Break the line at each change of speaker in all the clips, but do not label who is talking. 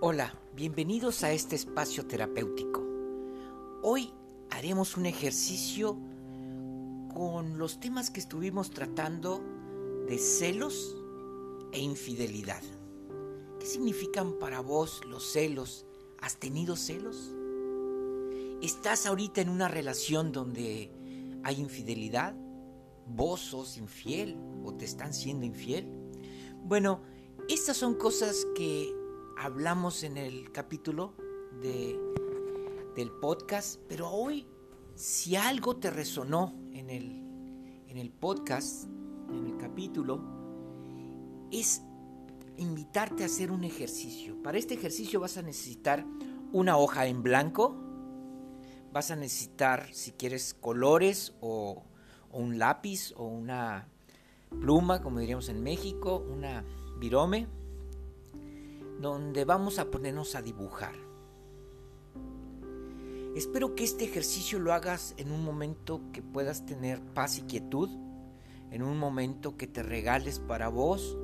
Hola, bienvenidos a este espacio terapéutico. Hoy haremos un ejercicio con los temas que estuvimos tratando de celos e infidelidad. ¿Qué significan para vos los celos? ¿Has tenido celos? ¿Estás ahorita en una relación donde hay infidelidad? ¿Vos sos infiel o te están siendo infiel? Bueno, estas son cosas que hablamos en el capítulo de, del podcast, pero hoy si algo te resonó en el, en el podcast, en el capítulo, es invitarte a hacer un ejercicio. Para este ejercicio vas a necesitar una hoja en blanco, vas a necesitar, si quieres, colores o, o un lápiz o una pluma, como diríamos en México, una virome donde vamos a ponernos a dibujar. Espero que este ejercicio lo hagas en un momento que puedas tener paz y quietud, en un momento que te regales para vos,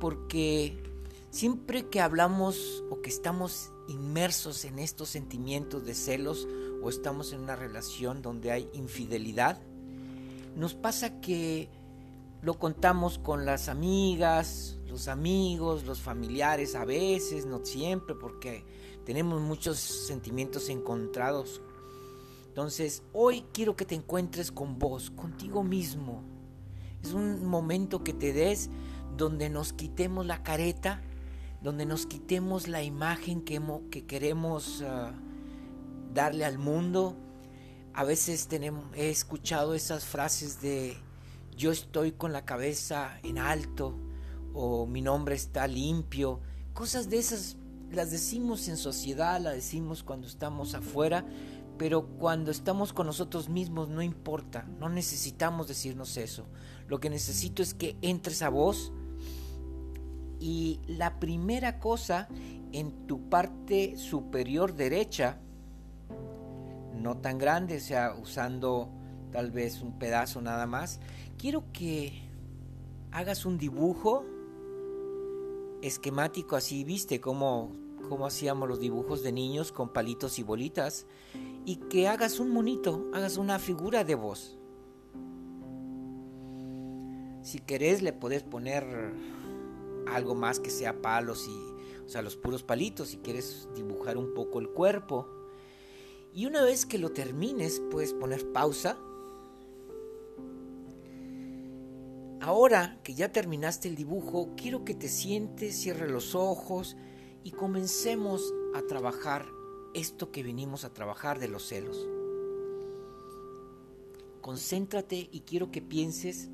porque siempre que hablamos o que estamos inmersos en estos sentimientos de celos o estamos en una relación donde hay infidelidad, nos pasa que lo contamos con las amigas, los amigos, los familiares, a veces, no siempre, porque tenemos muchos sentimientos encontrados. Entonces, hoy quiero que te encuentres con vos, contigo mismo. Es un momento que te des donde nos quitemos la careta, donde nos quitemos la imagen que, que queremos uh, darle al mundo. A veces tenemos, he escuchado esas frases de yo estoy con la cabeza en alto o mi nombre está limpio. Cosas de esas las decimos en sociedad, las decimos cuando estamos afuera, pero cuando estamos con nosotros mismos no importa, no necesitamos decirnos eso. Lo que necesito es que entres a vos y la primera cosa en tu parte superior derecha, no tan grande, o sea, usando tal vez un pedazo nada más, quiero que hagas un dibujo esquemático así, viste cómo, hacíamos los dibujos de niños con palitos y bolitas, y que hagas un monito, hagas una figura de voz. Si querés le podés poner algo más que sea palos y, o sea, los puros palitos, si quieres dibujar un poco el cuerpo. Y una vez que lo termines, puedes poner pausa Ahora que ya terminaste el dibujo, quiero que te sientes, cierre los ojos y comencemos a trabajar esto que venimos a trabajar de los celos. Concéntrate y quiero que pienses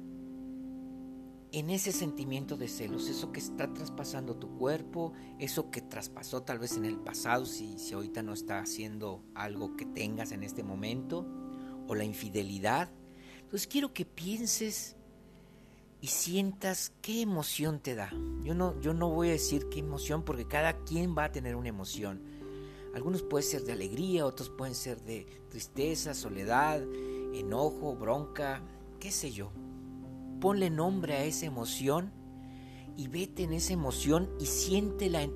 en ese sentimiento de celos, eso que está traspasando tu cuerpo, eso que traspasó tal vez en el pasado, si, si ahorita no está haciendo algo que tengas en este momento, o la infidelidad. Entonces quiero que pienses y sientas qué emoción te da. Yo no, yo no voy a decir qué emoción porque cada quien va a tener una emoción. Algunos pueden ser de alegría, otros pueden ser de tristeza, soledad, enojo, bronca, qué sé yo. Ponle nombre a esa emoción y vete en esa emoción y siéntela,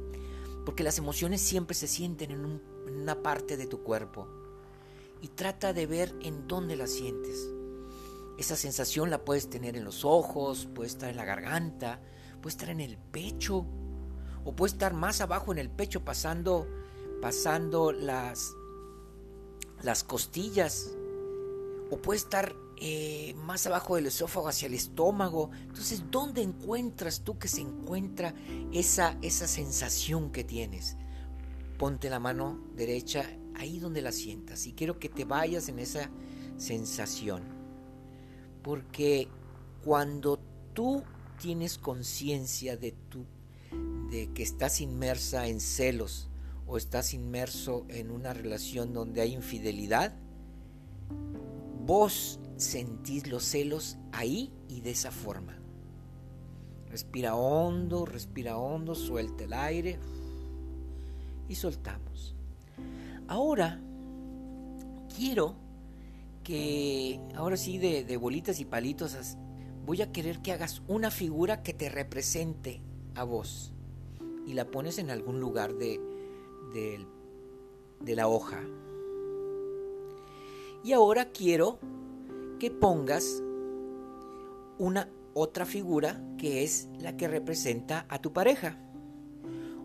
porque las emociones siempre se sienten en, en una parte de tu cuerpo. Y trata de ver en dónde las sientes. Esa sensación la puedes tener en los ojos, puede estar en la garganta, puede estar en el pecho, o puede estar más abajo en el pecho pasando, pasando las, las costillas, o puede estar eh, más abajo del esófago hacia el estómago. Entonces, ¿dónde encuentras tú que se encuentra esa, esa sensación que tienes? Ponte la mano derecha ahí donde la sientas y quiero que te vayas en esa sensación. Porque cuando tú tienes conciencia de, de que estás inmersa en celos o estás inmerso en una relación donde hay infidelidad, vos sentís los celos ahí y de esa forma. Respira hondo, respira hondo, suelta el aire y soltamos. Ahora quiero que ahora sí de, bolitas y palitos voy a querer que hagas una figura que te represente a vos. y la pones en algún lugar de, de la hoja. Y ahora quiero que pongas una otra figura que es la que representa a tu pareja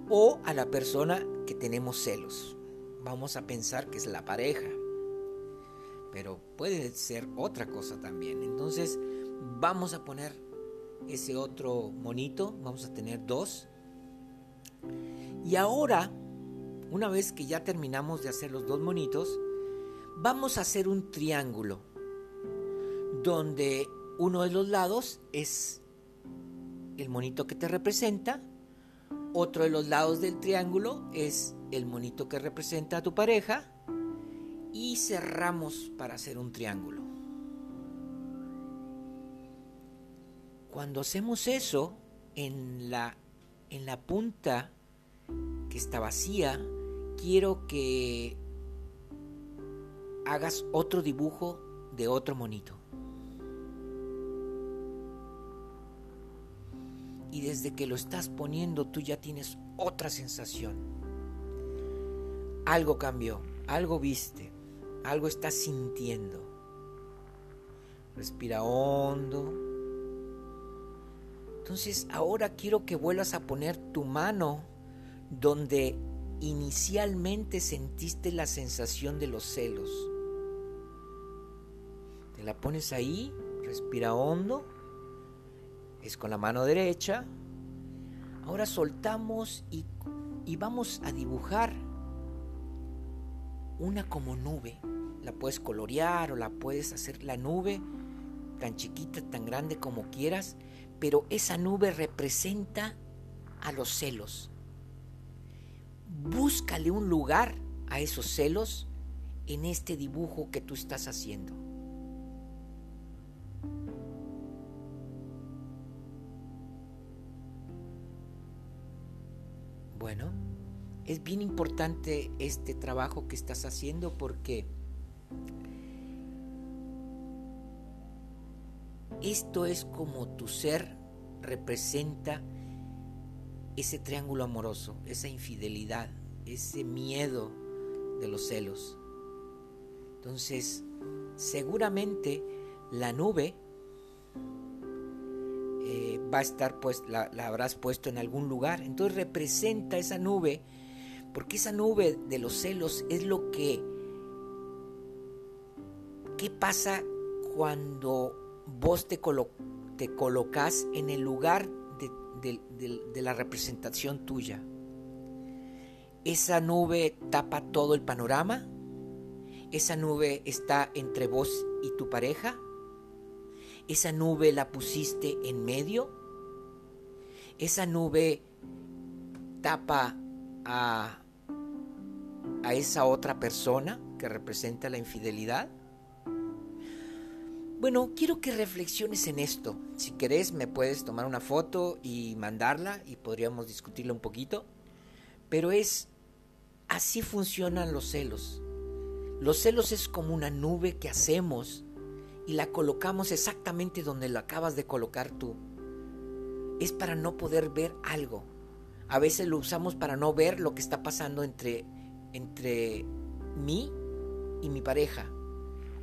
o a la persona que tenemos celos. Vamos a pensar que es la pareja, pero puede ser otra cosa también. Entonces vamos a poner ese otro monito, vamos a tener dos. Y ahora, una vez que ya terminamos de hacer los dos monitos, vamos a hacer un triángulo donde uno de los lados es el monito que te representa, otro de los lados del triángulo es el monito que representa a tu pareja y cerramos para hacer un triángulo. Cuando hacemos eso, en la, en la punta que está vacía, quiero que hagas otro dibujo de otro monito. y desde que lo estás poniendo tú ya tienes otra sensación. Algo cambió, algo viste, algo estás sintiendo. Respira hondo. Entonces ahora quiero que vuelvas a poner tu mano donde inicialmente sentiste la sensación de los celos. Te la pones ahí, respira hondo es con la mano derecha. Ahora soltamos y, vamos a dibujar una como nube. La puedes colorear o la puedes hacer la nube tan chiquita, tan grande como quieras, pero esa nube representa a los celos. Búscale un lugar a esos celos en este dibujo que tú estás haciendo. Bueno, es bien importante este trabajo que estás haciendo porque esto es como tu ser representa ese triángulo amoroso, esa infidelidad, ese miedo de los celos. Entonces, seguramente la nube va a estar pues la, habrás puesto en algún lugar. Entonces representa esa nube, porque esa nube de los celos es lo que ¿qué pasa cuando vos te, te colocas en el lugar de, de la representación tuya? Esa nube tapa todo el panorama. Esa nube está entre vos y tu pareja. Esa nube la pusiste en medio esa nube tapa a, esa otra persona que representa la infidelidad? Bueno, quiero que reflexiones en esto. Si querés, me puedes tomar una foto y mandarla y podríamos discutirla un poquito. Pero es así funcionan los celos. Los celos es como una nube que hacemos y la colocamos exactamente donde la acabas de colocar tú es para no poder ver algo. A veces lo usamos para no ver lo que está pasando entre, entre mí y mi pareja.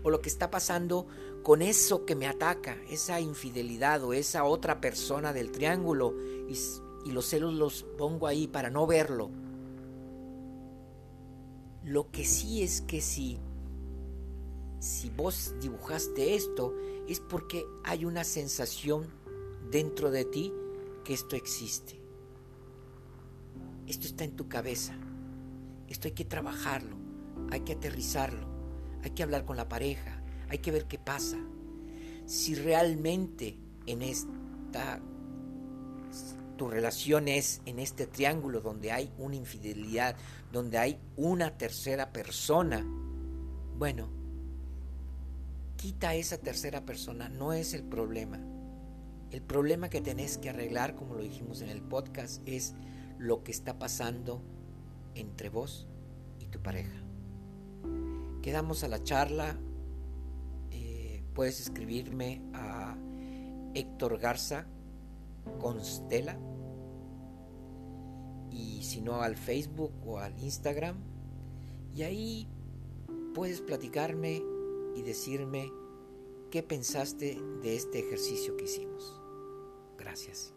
O lo que está pasando con eso que me ataca, esa infidelidad o esa otra persona del triángulo. Y, los celos los pongo ahí para no verlo. Lo que sí es que si, si vos dibujaste esto, es porque hay una sensación dentro de ti que esto existe. Esto está en tu cabeza. Esto hay que trabajarlo, hay que aterrizarlo, hay que hablar con la pareja, hay que ver qué pasa. Si realmente en esta tu relación es en este triángulo donde hay una infidelidad, donde hay una tercera persona, bueno, quita esa tercera persona, no es el problema. El problema que tenés que arreglar, como lo dijimos en el podcast, es lo que está pasando entre vos y tu pareja. Quedamos a la charla. Eh, puedes escribirme a Héctor Garza Constela y si no al Facebook o al Instagram. Y ahí puedes platicarme y decirme qué pensaste de este ejercicio que hicimos. Gracias.